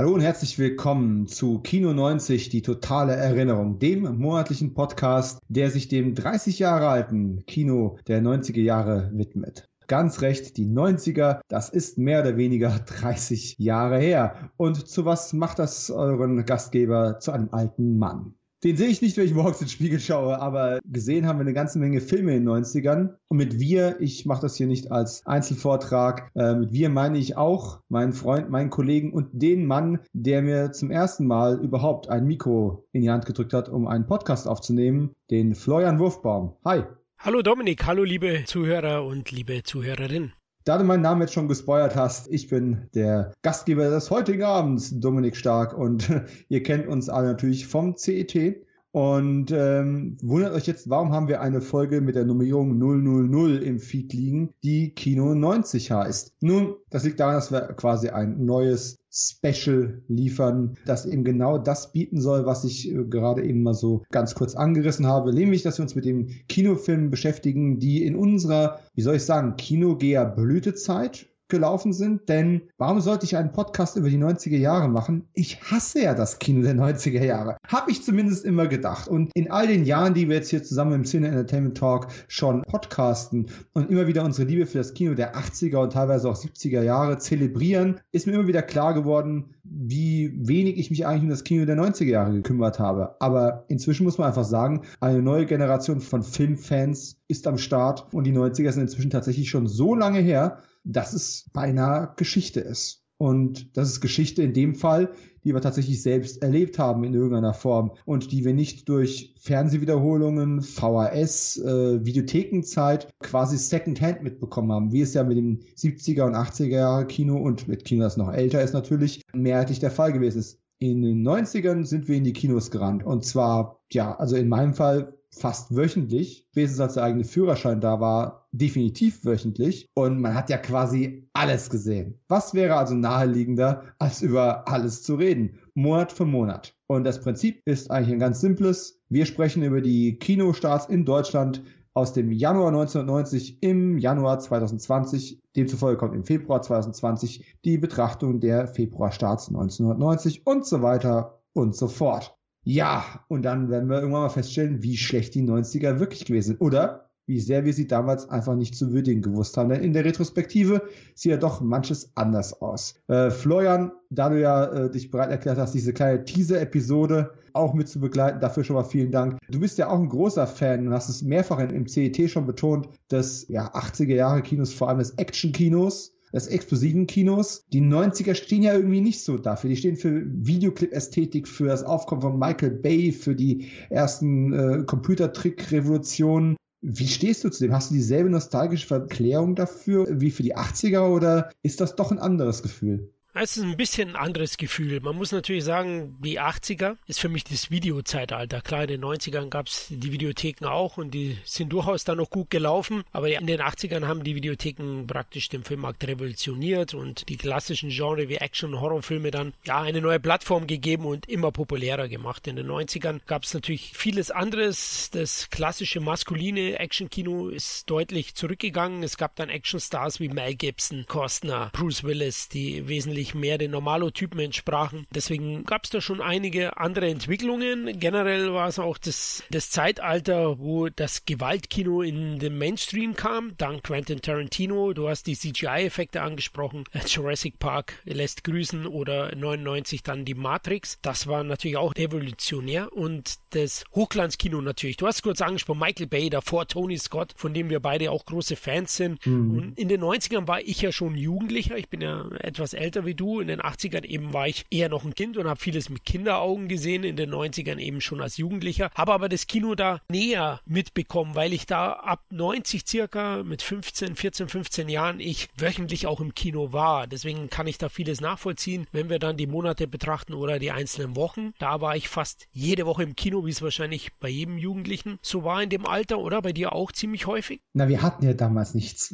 Hallo und herzlich willkommen zu Kino 90, die totale Erinnerung, dem monatlichen Podcast, der sich dem 30 Jahre alten Kino der 90er Jahre widmet. Ganz recht, die 90er, das ist mehr oder weniger 30 Jahre her. Und zu was macht das euren Gastgeber zu einem alten Mann? Den sehe ich nicht, wenn ich morgens ins Spiegel schaue, aber gesehen haben wir eine ganze Menge Filme in den 90ern. Und mit wir, ich mache das hier nicht als Einzelvortrag, äh, mit wir meine ich auch meinen Freund, meinen Kollegen und den Mann, der mir zum ersten Mal überhaupt ein Mikro in die Hand gedrückt hat, um einen Podcast aufzunehmen, den Florian Wurfbaum. Hi. Hallo Dominik, hallo liebe Zuhörer und liebe Zuhörerinnen. Da du meinen Namen jetzt schon gespoilert hast, ich bin der Gastgeber des heutigen Abends, Dominik Stark, und ihr kennt uns alle natürlich vom CET. Und ähm, wundert euch jetzt, warum haben wir eine Folge mit der Nummerierung 000 im Feed liegen, die Kino 90 heißt? Nun, das liegt daran, dass wir quasi ein neues Special liefern, das eben genau das bieten soll, was ich äh, gerade eben mal so ganz kurz angerissen habe, nämlich, dass wir uns mit dem Kinofilm beschäftigen, die in unserer, wie soll ich sagen, Kinogeher Blütezeit gelaufen sind. Denn warum sollte ich einen Podcast über die 90er Jahre machen? Ich hasse ja das Kino der 90er Jahre. Habe ich zumindest immer gedacht. Und in all den Jahren, die wir jetzt hier zusammen im Cine Entertainment Talk schon podcasten und immer wieder unsere Liebe für das Kino der 80er und teilweise auch 70er Jahre zelebrieren, ist mir immer wieder klar geworden, wie wenig ich mich eigentlich um das Kino der 90er Jahre gekümmert habe. Aber inzwischen muss man einfach sagen, eine neue Generation von Filmfans ist am Start und die 90er sind inzwischen tatsächlich schon so lange her, dass es beinahe Geschichte ist. Und das ist Geschichte in dem Fall, die wir tatsächlich selbst erlebt haben in irgendeiner Form und die wir nicht durch Fernsehwiederholungen, VHS, äh, Videothekenzeit quasi Secondhand mitbekommen haben, wie es ja mit dem 70er und 80er Jahre Kino und mit Kino, das noch älter ist natürlich, mehrheitlich der Fall gewesen ist. In den 90ern sind wir in die Kinos gerannt und zwar, ja, also in meinem Fall fast wöchentlich, spätestens als der eigene Führerschein da war, definitiv wöchentlich. Und man hat ja quasi alles gesehen. Was wäre also naheliegender, als über alles zu reden? Monat für Monat. Und das Prinzip ist eigentlich ein ganz simples. Wir sprechen über die Kinostarts in Deutschland aus dem Januar 1990 im Januar 2020. Demzufolge kommt im Februar 2020 die Betrachtung der Februarstarts 1990 und so weiter und so fort. Ja, und dann werden wir irgendwann mal feststellen, wie schlecht die 90er wirklich gewesen sind. Oder wie sehr wir sie damals einfach nicht zu würdigen gewusst haben. Denn in der Retrospektive sieht ja doch manches anders aus. Äh, Florian, da du ja äh, dich bereit erklärt hast, diese kleine Teaser-Episode auch mit zu begleiten, dafür schon mal vielen Dank. Du bist ja auch ein großer Fan und hast es mehrfach in, im CET schon betont, dass ja 80er Jahre Kinos, vor allem des Action-Kinos, des explosiven Kinos. Die 90er stehen ja irgendwie nicht so dafür. Die stehen für Videoclip-Ästhetik, für das Aufkommen von Michael Bay, für die ersten äh, Computertrick-Revolutionen. Wie stehst du zu dem? Hast du dieselbe nostalgische Verklärung dafür wie für die 80er oder ist das doch ein anderes Gefühl? Es ist ein bisschen ein anderes Gefühl. Man muss natürlich sagen, die 80er ist für mich das Videozeitalter. Klar, in den 90ern gab es die Videotheken auch und die sind durchaus dann noch gut gelaufen. Aber in den 80ern haben die Videotheken praktisch den Filmmarkt revolutioniert und die klassischen Genre wie Action- und Horrorfilme dann ja eine neue Plattform gegeben und immer populärer gemacht. In den 90ern gab es natürlich vieles anderes. Das klassische maskuline Action-Kino ist deutlich zurückgegangen. Es gab dann Actionstars wie Mel Gibson, Costner, Bruce Willis, die wesentlich wesentlich mehr den Normalotypen entsprachen. Deswegen gab es da schon einige andere Entwicklungen. Generell war es auch das, das Zeitalter, wo das Gewaltkino in den Mainstream kam, dank Quentin Tarantino. Du hast die CGI-Effekte angesprochen. Jurassic Park lässt grüßen oder 99 dann die Matrix. Das war natürlich auch revolutionär und das Hochglanzkino natürlich. Du hast kurz angesprochen, Michael Bay, davor Tony Scott, von dem wir beide auch große Fans sind. Mhm. Und in den 90ern war ich ja schon Jugendlicher. Ich bin ja etwas älter wie wie du. In den 80ern eben war ich eher noch ein Kind und habe vieles mit Kinderaugen gesehen, in den 90ern eben schon als Jugendlicher. Habe aber das Kino da näher mitbekommen, weil ich da ab 90 circa mit 15, 14, 15 Jahren ich wöchentlich auch im Kino war. Deswegen kann ich da vieles nachvollziehen. Wenn wir dann die Monate betrachten oder die einzelnen Wochen, da war ich fast jede Woche im Kino, wie es wahrscheinlich bei jedem Jugendlichen so war in dem Alter, oder? Bei dir auch ziemlich häufig? Na, wir hatten ja damals nichts.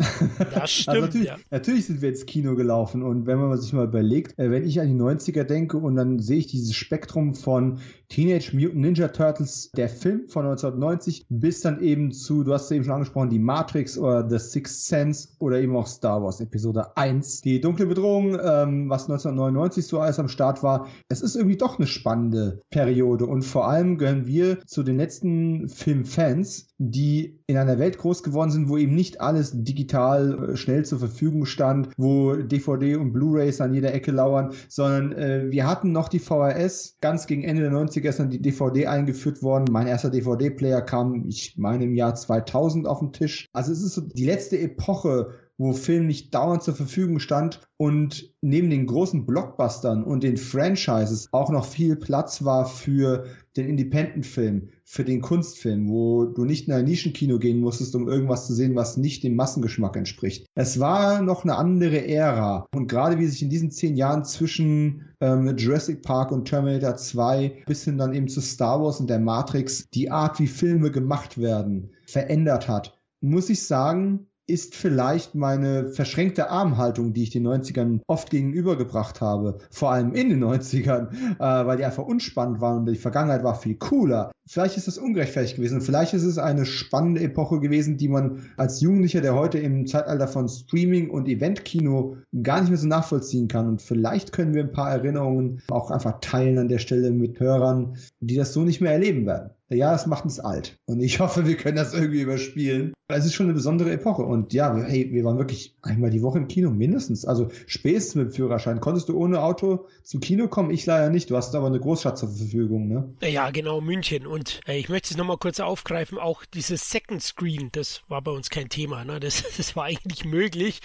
Das stimmt. also natürlich, ja. natürlich sind wir ins Kino gelaufen und wenn man sich mal mal überlegt, äh, wenn ich an die 90er denke und dann sehe ich dieses Spektrum von Teenage Mutant Ninja Turtles, der Film von 1990, bis dann eben zu, du hast es eben schon angesprochen, die Matrix oder The Sixth Sense oder eben auch Star Wars Episode 1. Die dunkle Bedrohung, ähm, was 1999 so alles am Start war. Es ist irgendwie doch eine spannende Periode und vor allem gehören wir zu den letzten Filmfans, die in einer Welt groß geworden sind, wo eben nicht alles digital äh, schnell zur Verfügung stand, wo DVD und Blu-rays an jeder Ecke lauern, sondern äh, wir hatten noch die VHS. Ganz gegen Ende der 90er ist dann die DVD eingeführt worden. Mein erster DVD-Player kam, ich meine, im Jahr 2000 auf den Tisch. Also es ist so die letzte Epoche, wo Film nicht dauernd zur Verfügung stand und neben den großen Blockbustern und den Franchises auch noch viel Platz war für den Independent-Film, für den Kunstfilm, wo du nicht in ein Nischenkino gehen musstest, um irgendwas zu sehen, was nicht dem Massengeschmack entspricht. Es war noch eine andere Ära und gerade wie sich in diesen zehn Jahren zwischen ähm, Jurassic Park und Terminator 2 bis hin dann eben zu Star Wars und der Matrix die Art, wie Filme gemacht werden, verändert hat, muss ich sagen, ist vielleicht meine verschränkte Armhaltung, die ich den 90ern oft gegenübergebracht habe, vor allem in den 90ern, äh, weil die einfach unspannend waren und die Vergangenheit war viel cooler. Vielleicht ist das ungerechtfertigt gewesen. Vielleicht ist es eine spannende Epoche gewesen, die man als Jugendlicher, der heute im Zeitalter von Streaming und Eventkino gar nicht mehr so nachvollziehen kann. Und vielleicht können wir ein paar Erinnerungen auch einfach teilen an der Stelle mit Hörern, die das so nicht mehr erleben werden. Ja, das macht uns alt. Und ich hoffe, wir können das irgendwie überspielen. Es ist schon eine besondere Epoche. Und ja, hey, wir waren wirklich einmal die Woche im Kino, mindestens. Also spätestens mit dem Führerschein. Konntest du ohne Auto zum Kino kommen? Ich leider nicht. Du hast aber eine Großstadt zur Verfügung, ne? Ja, genau, München. Äh, ich möchte es nochmal kurz aufgreifen. Auch dieses Second Screen, das war bei uns kein Thema. Ne? Das, das war eigentlich möglich,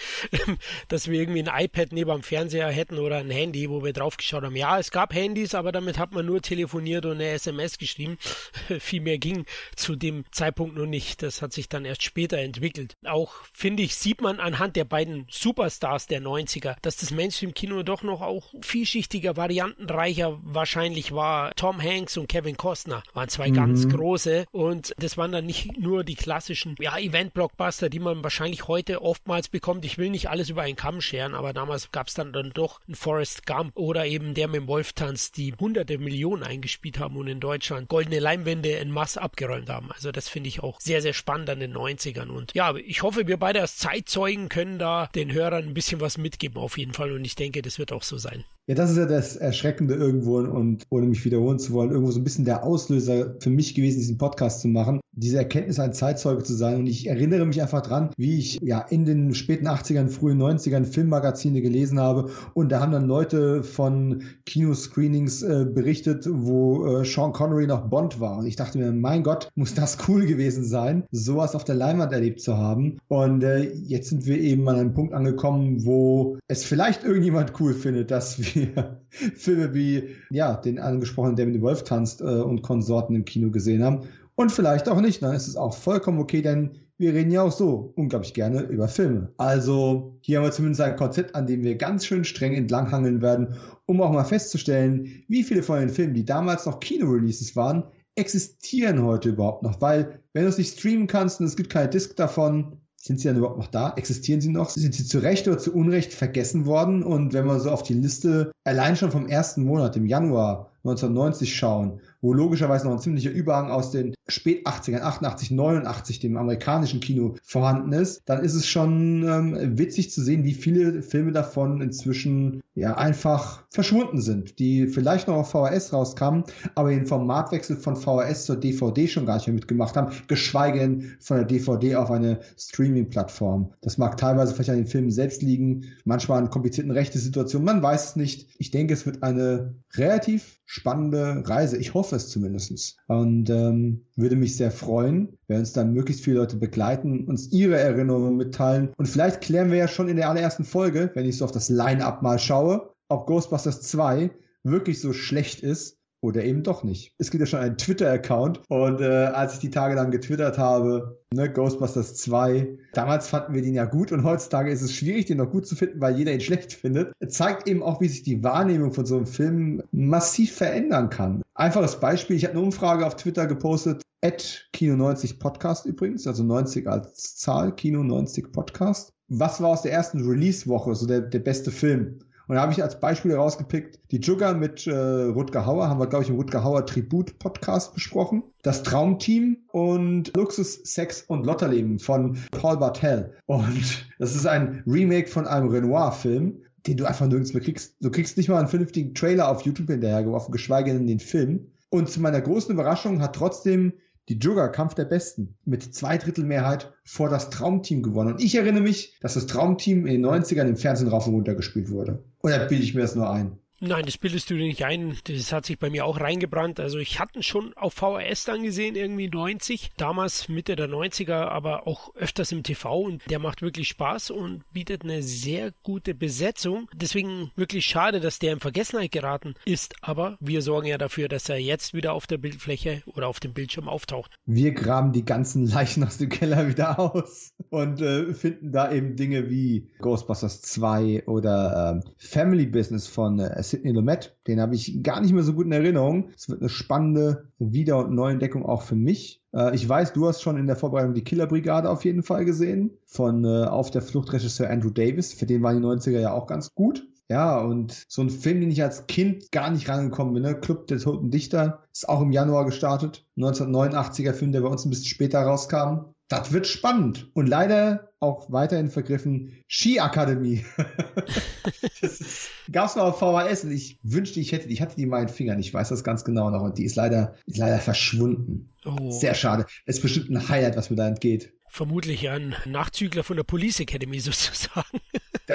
dass wir irgendwie ein iPad neben dem Fernseher hätten oder ein Handy, wo wir draufgeschaut haben. Ja, es gab Handys, aber damit hat man nur telefoniert und eine SMS geschrieben. viel mehr ging zu dem Zeitpunkt noch nicht. Das hat sich dann erst später entwickelt. Auch finde ich, sieht man anhand der beiden Superstars der 90er, dass das Mainstream-Kino doch noch auch vielschichtiger, variantenreicher wahrscheinlich war. Tom Hanks und Kevin Costner waren zwei mhm. ganz große und das waren dann nicht nur die klassischen ja, Event-Blockbuster, die man wahrscheinlich heute oftmals bekommt. Ich will nicht alles über einen Kamm scheren, aber damals gab es dann, dann doch ein Forrest Gump oder eben der mit dem Wolftanz, die hunderte Millionen eingespielt haben und in Deutschland goldene Leinwände en masse abgeräumt haben. Also das finde ich auch sehr, sehr spannend an den 90ern. Und ja, ich hoffe, wir beide als Zeitzeugen können da den Hörern ein bisschen was mitgeben auf jeden Fall. Und ich denke, das wird auch so sein. Ja, das ist ja das Erschreckende irgendwo und ohne mich wiederholen zu wollen, irgendwo so ein bisschen der Auslöser für mich gewesen, diesen Podcast zu machen, diese Erkenntnis, ein Zeitzeuge zu sein. Und ich erinnere mich einfach dran, wie ich ja in den späten 80ern, frühen 90ern Filmmagazine gelesen habe und da haben dann Leute von Kinoscreenings äh, berichtet, wo äh, Sean Connery noch Bond war. Und ich dachte mir, mein Gott, muss das cool gewesen sein, sowas auf der Leinwand erlebt zu haben. Und äh, jetzt sind wir eben an einem Punkt angekommen, wo es vielleicht irgendjemand cool findet, dass wir Filme wie ja, den angesprochenen David Wolf tanzt äh, und Konsorten im Kino gesehen haben. Und vielleicht auch nicht, dann ist es auch vollkommen okay, denn wir reden ja auch so unglaublich gerne über Filme. Also hier haben wir zumindest ein Konzept, an dem wir ganz schön streng entlanghangeln werden, um auch mal festzustellen, wie viele von den Filmen, die damals noch Kino-Releases waren, existieren heute überhaupt noch. Weil wenn du es nicht streamen kannst und es gibt keine Disc davon, sind sie dann überhaupt noch da? Existieren sie noch? Sind sie zu Recht oder zu Unrecht vergessen worden? Und wenn man so auf die Liste allein schon vom ersten Monat, im Januar 1990 schauen, wo logischerweise noch ein ziemlicher Überhang aus den spät 80ern, 88, 89, dem amerikanischen Kino vorhanden ist, dann ist es schon ähm, witzig zu sehen, wie viele Filme davon inzwischen ja einfach verschwunden sind, die vielleicht noch auf VHS rauskamen, aber den Formatwechsel von VHS zur DVD schon gar nicht mehr mitgemacht haben, geschweige denn von der DVD auf eine Streaming-Plattform. Das mag teilweise vielleicht an den Filmen selbst liegen, manchmal an komplizierten Rechtesituationen, man weiß es nicht. Ich denke, es wird eine relativ spannende Reise. Ich hoffe es zumindest. Und ähm, würde mich sehr freuen, wenn uns dann möglichst viele Leute begleiten, uns ihre Erinnerungen mitteilen. Und vielleicht klären wir ja schon in der allerersten Folge, wenn ich so auf das Line-Up mal schaue, ob Ghostbusters 2 wirklich so schlecht ist, oder eben doch nicht. Es gibt ja schon einen Twitter-Account und äh, als ich die Tage dann getwittert habe, ne, Ghostbusters 2, damals fanden wir den ja gut und heutzutage ist es schwierig, den noch gut zu finden, weil jeder ihn schlecht findet. Zeigt eben auch, wie sich die Wahrnehmung von so einem Film massiv verändern kann. Einfaches Beispiel, ich habe eine Umfrage auf Twitter gepostet, at Kino90 Podcast übrigens, also 90 als Zahl, Kino90 Podcast. Was war aus der ersten Release-Woche so der, der beste Film? Und da habe ich als Beispiel rausgepickt, die Jugger mit äh, Rutger Hauer, haben wir, glaube ich, im Rutger Hauer Tribut-Podcast besprochen. Das Traumteam und Luxus, Sex und Lotterleben von Paul Bartel. Und das ist ein Remake von einem Renoir-Film, den du einfach nirgends mehr kriegst. Du kriegst nicht mal einen vernünftigen Trailer auf YouTube hinterhergeworfen, geschweige denn den Film. Und zu meiner großen Überraschung hat trotzdem die Jugger Kampf der Besten mit zwei Drittel Mehrheit vor das Traumteam gewonnen. Und ich erinnere mich, dass das Traumteam in den 90ern im Fernsehen rauf und runter gespielt wurde. Oder bilde ich mir das nur ein? Nein, das bildest du dir nicht ein. Das hat sich bei mir auch reingebrannt. Also ich hatte schon auf VHS dann gesehen, irgendwie 90, damals Mitte der 90er, aber auch öfters im TV und der macht wirklich Spaß und bietet eine sehr gute Besetzung. Deswegen wirklich schade, dass der in Vergessenheit geraten ist, aber wir sorgen ja dafür, dass er jetzt wieder auf der Bildfläche oder auf dem Bildschirm auftaucht. Wir graben die ganzen Leichen aus dem Keller wieder aus und äh, finden da eben Dinge wie Ghostbusters 2 oder äh, Family Business von äh, Sidney Lumet. Den habe ich gar nicht mehr so gut in Erinnerung. Es wird eine spannende Wieder- und Neuentdeckung auch für mich. Äh, ich weiß, du hast schon in der Vorbereitung die Killerbrigade auf jeden Fall gesehen. Von äh, Auf der Flucht Regisseur Andrew Davis. Für den waren die 90er ja auch ganz gut. Ja, und so ein Film, den ich als Kind gar nicht rangekommen bin, ne? Club der Toten Dichter, ist auch im Januar gestartet. 1989er Film, der bei uns ein bisschen später rauskam. Das wird spannend. Und leider auch weiterhin vergriffen Skiakademie. das gab's mal auf VHS und ich wünschte, ich hätte, ich hatte die mal in Fingern. Ich weiß das ganz genau noch und die ist leider, ist leider verschwunden. Oh. Sehr schade. Es ist bestimmt ein Highlight, was mir da entgeht vermutlich ein Nachzügler von der Police Academy sozusagen.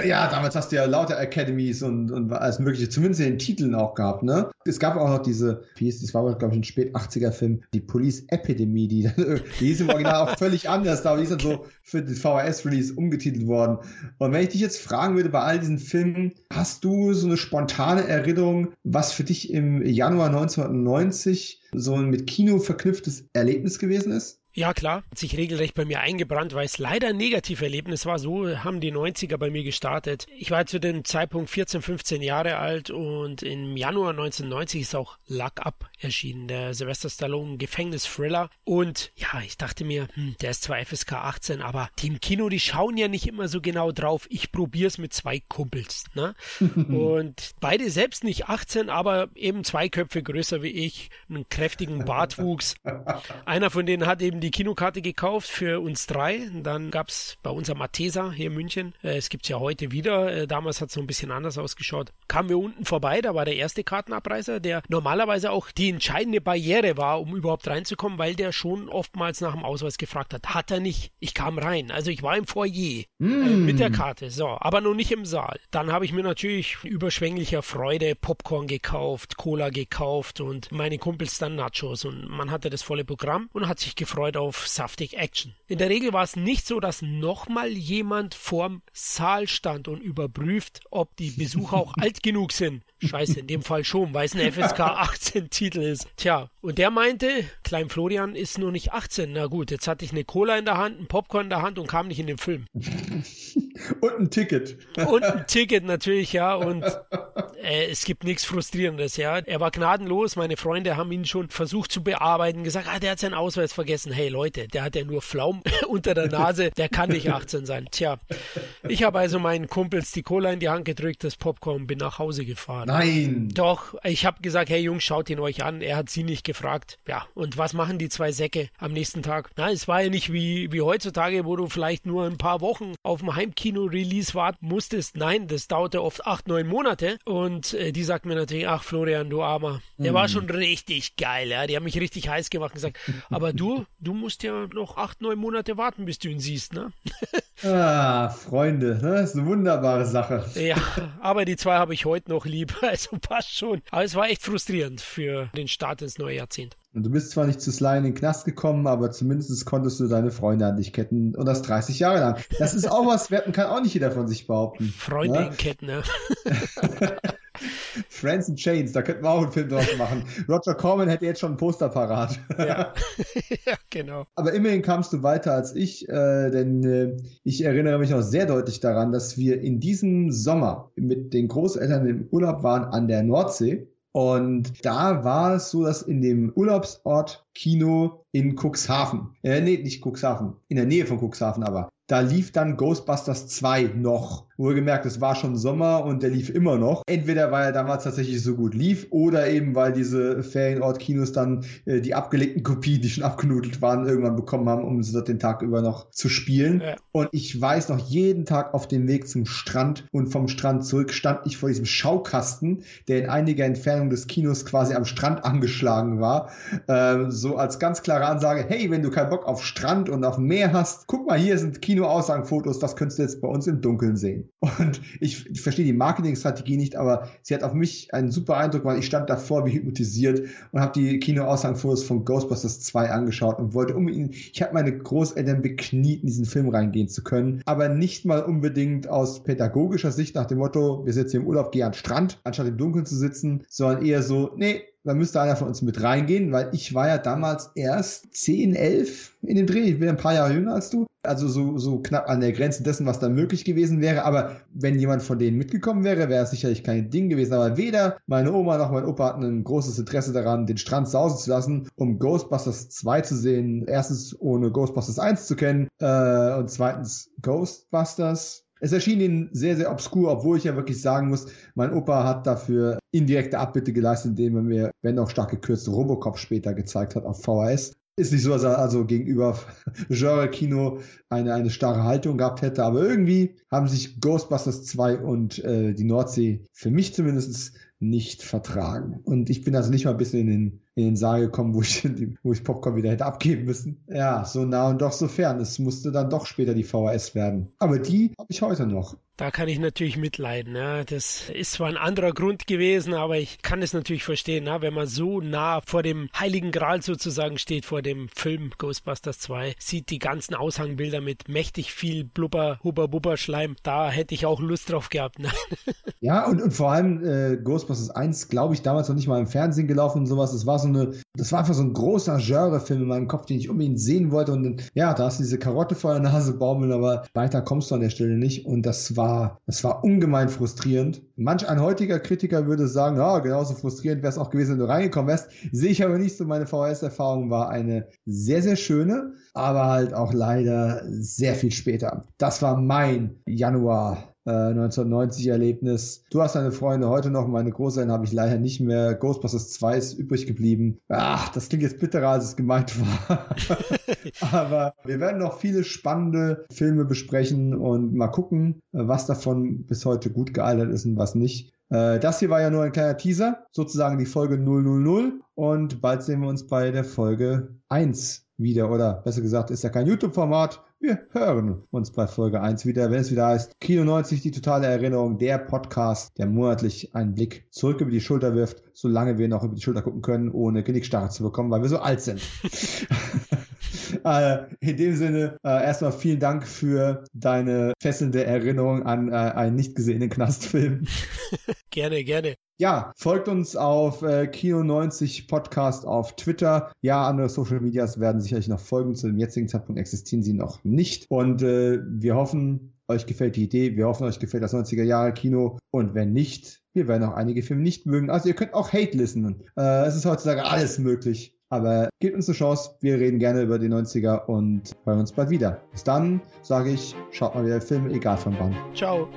Ja, damals hast du ja lauter Academies und, und alles mögliche, zumindest in den Titeln auch gehabt, ne? Es gab auch noch diese, wie hieß, das war, glaube ich, ein spät 80er Film, die Police Epidemie, die, die hieß im Original auch völlig anders, aber die ist dann so für den VHS-Release umgetitelt worden. Und wenn ich dich jetzt fragen würde, bei all diesen Filmen, hast du so eine spontane Erinnerung, was für dich im Januar 1990 so ein mit Kino verknüpftes Erlebnis gewesen ist? Ja, klar, hat sich regelrecht bei mir eingebrannt, weil es leider ein Negativerlebnis war. So haben die 90er bei mir gestartet. Ich war zu dem Zeitpunkt 14, 15 Jahre alt und im Januar 1990 ist auch Luck Up erschienen, der Sylvester Stallone Gefängnis-Thriller. Und ja, ich dachte mir, hm, der ist zwar FSK 18, aber die im Kino, die schauen ja nicht immer so genau drauf. Ich probier's mit zwei Kumpels. Ne? und beide selbst nicht 18, aber eben zwei Köpfe größer wie ich, einen kräftigen Bartwuchs. Einer von denen hat eben die die Kinokarte gekauft für uns drei. Dann gab es bei uns am Matesa hier in München. Äh, es gibt es ja heute wieder. Äh, damals hat es so ein bisschen anders ausgeschaut. Kamen wir unten vorbei, da war der erste Kartenabreißer, der normalerweise auch die entscheidende Barriere war, um überhaupt reinzukommen, weil der schon oftmals nach dem Ausweis gefragt hat. Hat er nicht. Ich kam rein. Also ich war im Foyer mm. äh, mit der Karte. So, aber noch nicht im Saal. Dann habe ich mir natürlich überschwänglicher Freude Popcorn gekauft, Cola gekauft und meine Kumpels dann Nachos und man hatte das volle Programm und hat sich gefreut auf saftig Action. In der Regel war es nicht so, dass nochmal jemand vorm Saal stand und überprüft, ob die Besucher auch alt genug sind. Scheiße, in dem Fall schon, weil es ein FSK 18 Titel ist. Tja, und der meinte, Klein Florian ist nur nicht 18. Na gut, jetzt hatte ich eine Cola in der Hand, ein Popcorn in der Hand und kam nicht in den Film. und ein Ticket. und ein Ticket natürlich, ja. Und äh, es gibt nichts Frustrierendes, ja. Er war gnadenlos. Meine Freunde haben ihn schon versucht zu bearbeiten, gesagt, ah, der hat seinen Ausweis vergessen. Hey Leute, der hat ja nur Flaum unter der Nase, der kann nicht 18 sein. Tja, ich habe also meinen Kumpels die Cola in die Hand gedrückt, das Popcorn, bin nach Hause gefahren. Nein. Doch, ich habe gesagt, hey Jungs, schaut ihn euch an. Er hat sie nicht gefragt. Ja, und was machen die zwei Säcke am nächsten Tag? Na, es war ja nicht wie, wie heutzutage, wo du vielleicht nur ein paar Wochen auf dem Heimkino-Release warten musstest. Nein, das dauerte oft acht, neun Monate. Und äh, die sagt mir natürlich, ach Florian, du Armer. Der hm. war schon richtig geil. Ja? Die haben mich richtig heiß gemacht und gesagt, aber du, du musst ja noch acht, neun Monate warten, bis du ihn siehst, ne? ah, Freunde, ne? das ist eine wunderbare Sache. Ja, aber die zwei habe ich heute noch lieb. Also passt schon. Aber es war echt frustrierend für den Start ins neue Jahrzehnt. Und du bist zwar nicht zu Sly in den Knast gekommen, aber zumindest konntest du deine Freunde an dich ketten und das 30 Jahre lang. Das ist auch was, kann auch nicht jeder von sich behaupten. Freunde ne? in Ketten, ne? Friends and Chains, da könnten wir auch einen Film draus machen. Roger Corman hätte jetzt schon ein Poster parat. Ja, ja genau. Aber immerhin kamst du weiter als ich, äh, denn äh, ich erinnere mich noch sehr deutlich daran, dass wir in diesem Sommer mit den Großeltern im Urlaub waren an der Nordsee. Und da war es so, dass in dem Urlaubsort Kino in Cuxhaven, äh, nee, nicht Cuxhaven, in der Nähe von Cuxhaven aber, da lief dann Ghostbusters 2 noch. Wohlgemerkt, es war schon Sommer und der lief immer noch. Entweder weil er damals tatsächlich so gut lief oder eben weil diese Ferienort-Kinos dann äh, die abgelegten Kopien, die schon abgenudelt waren, irgendwann bekommen haben, um sie dort den Tag über noch zu spielen. Ja. Und ich weiß noch, jeden Tag auf dem Weg zum Strand und vom Strand zurück stand ich vor diesem Schaukasten, der in einiger Entfernung des Kinos quasi am Strand angeschlagen war. Äh, so als ganz klare Ansage, hey, wenn du keinen Bock auf Strand und auf Meer hast, guck mal, hier sind Kinoaussagenfotos, das könntest du jetzt bei uns im Dunkeln sehen. Und ich, verstehe die Marketingstrategie nicht, aber sie hat auf mich einen super Eindruck, weil ich stand davor wie hypnotisiert und habe die Kinoaushangfotos von Ghostbusters 2 angeschaut und wollte unbedingt, ich habe meine Großeltern bekniet, in diesen Film reingehen zu können, aber nicht mal unbedingt aus pädagogischer Sicht nach dem Motto, wir sitzen im Urlaub, geh an den Strand, anstatt im Dunkeln zu sitzen, sondern eher so, nee, da müsste einer von uns mit reingehen, weil ich war ja damals erst 10, 11 in dem Dreh. Ich bin ein paar Jahre jünger als du. Also so, so knapp an der Grenze dessen, was da möglich gewesen wäre. Aber wenn jemand von denen mitgekommen wäre, wäre es sicherlich kein Ding gewesen. Aber weder meine Oma noch mein Opa hatten ein großes Interesse daran, den Strand sausen zu lassen, um Ghostbusters 2 zu sehen. Erstens ohne Ghostbusters 1 zu kennen äh, und zweitens Ghostbusters es erschien ihnen sehr, sehr obskur, obwohl ich ja wirklich sagen muss, mein Opa hat dafür indirekte Abbitte geleistet, indem er mir, wenn auch stark gekürzt, Robocop später gezeigt hat auf VHS. Ist nicht so, dass er also gegenüber Genre-Kino eine, eine starre Haltung gehabt hätte, aber irgendwie haben sich Ghostbusters 2 und äh, die Nordsee für mich zumindest nicht vertragen. Und ich bin also nicht mal ein bisschen in den, in den Saal gekommen, wo ich, wo ich Popcorn wieder hätte abgeben müssen. Ja, so nah und doch so fern. Es musste dann doch später die VHS werden. Aber die habe ich heute noch. Da kann ich natürlich mitleiden. Ja. Das ist zwar ein anderer Grund gewesen, aber ich kann es natürlich verstehen, ja. wenn man so nah vor dem Heiligen Gral sozusagen steht, vor dem Film Ghostbusters 2, sieht die ganzen Aushangbilder mit mächtig viel Blubber, Hubber, Bubber, Schleim. Da hätte ich auch Lust drauf gehabt. Ne? Ja, und, und vor allem äh, Ghostbusters 1, glaube ich, damals noch nicht mal im Fernsehen gelaufen und sowas. Das war so eine, das war einfach so ein großer Genre-Film in meinem Kopf, den ich unbedingt sehen wollte. Und ja, da hast du diese Karotte vor der Nase baumeln, aber weiter kommst du an der Stelle nicht. Und das war war, das war ungemein frustrierend. Manch ein heutiger Kritiker würde sagen, ja, genauso frustrierend wäre es auch gewesen, wenn du reingekommen wärst. Sehe ich aber nicht so. Meine VHS-Erfahrung war eine sehr, sehr schöne, aber halt auch leider sehr viel später. Das war mein Januar 1990 äh, Erlebnis. Du hast deine Freunde heute noch, meine Großeltern habe ich leider nicht mehr. Ghostbusters 2 ist übrig geblieben. Ach, das klingt jetzt bitterer, als es gemeint war. Aber wir werden noch viele spannende Filme besprechen und mal gucken, was davon bis heute gut gealtert ist und was nicht. Äh, das hier war ja nur ein kleiner Teaser, sozusagen die Folge 000 und bald sehen wir uns bei der Folge 1 wieder oder besser gesagt ist ja kein YouTube-Format, wir hören uns bei Folge 1 wieder, wenn es wieder heißt Kino 90, die totale Erinnerung, der Podcast, der monatlich einen Blick zurück über die Schulter wirft, solange wir noch über die Schulter gucken können, ohne Genickstarre zu bekommen, weil wir so alt sind. äh, in dem Sinne, äh, erstmal vielen Dank für deine fesselnde Erinnerung an äh, einen nicht gesehenen Knastfilm. gerne, gerne. Ja, folgt uns auf äh, Kino90 Podcast auf Twitter. Ja, andere Social Medias werden sicherlich noch folgen. Zu dem jetzigen Zeitpunkt existieren sie noch nicht. Und äh, wir hoffen, euch gefällt die Idee. Wir hoffen, euch gefällt das 90er Jahre Kino. Und wenn nicht, wir werden auch einige Filme nicht mögen. Also ihr könnt auch Hate listenen. Äh, es ist heutzutage alles möglich. Aber gebt uns eine Chance. Wir reden gerne über die 90er und hören uns bald wieder. Bis dann sage ich, schaut mal wieder Filme, egal von wann. Ciao.